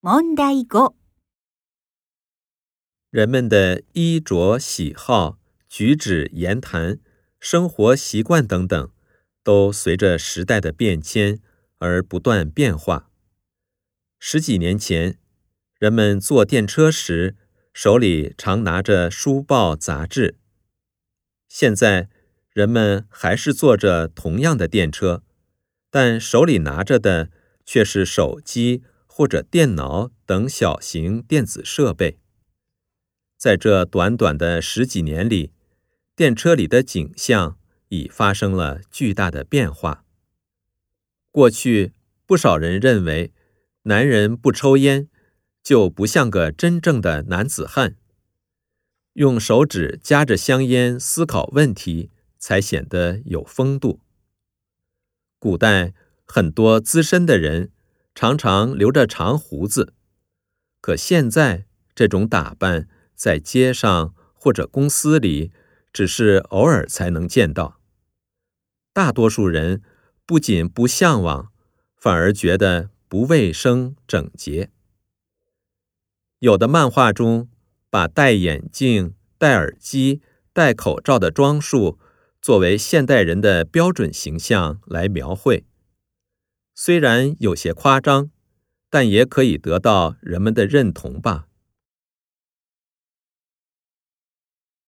問題5、人们的衣着喜好、举止言谈、生活习惯等等，都随着时代的变迁而不断变化。十几年前，人们坐电车时手里常拿着书报、杂志；现在，人们还是坐着同样的电车，但手里拿着的却是手机或者电脑等小型电子设备。在这短短的十几年里，电车里的景象已发生了巨大的变化。过去，不少人认为，男人不抽烟就不像个真正的男子汉，用手指夹着香烟思考问题才显得有风度。古代很多资深的人常常留着长胡子，可现在这种打扮。在街上或者公司里，只是偶尔才能见到。大多数人不仅不向往，反而觉得不卫生整洁。有的漫画中把戴眼镜、戴耳机、戴口罩的装束作为现代人的标准形象来描绘，虽然有些夸张，但也可以得到人们的认同吧。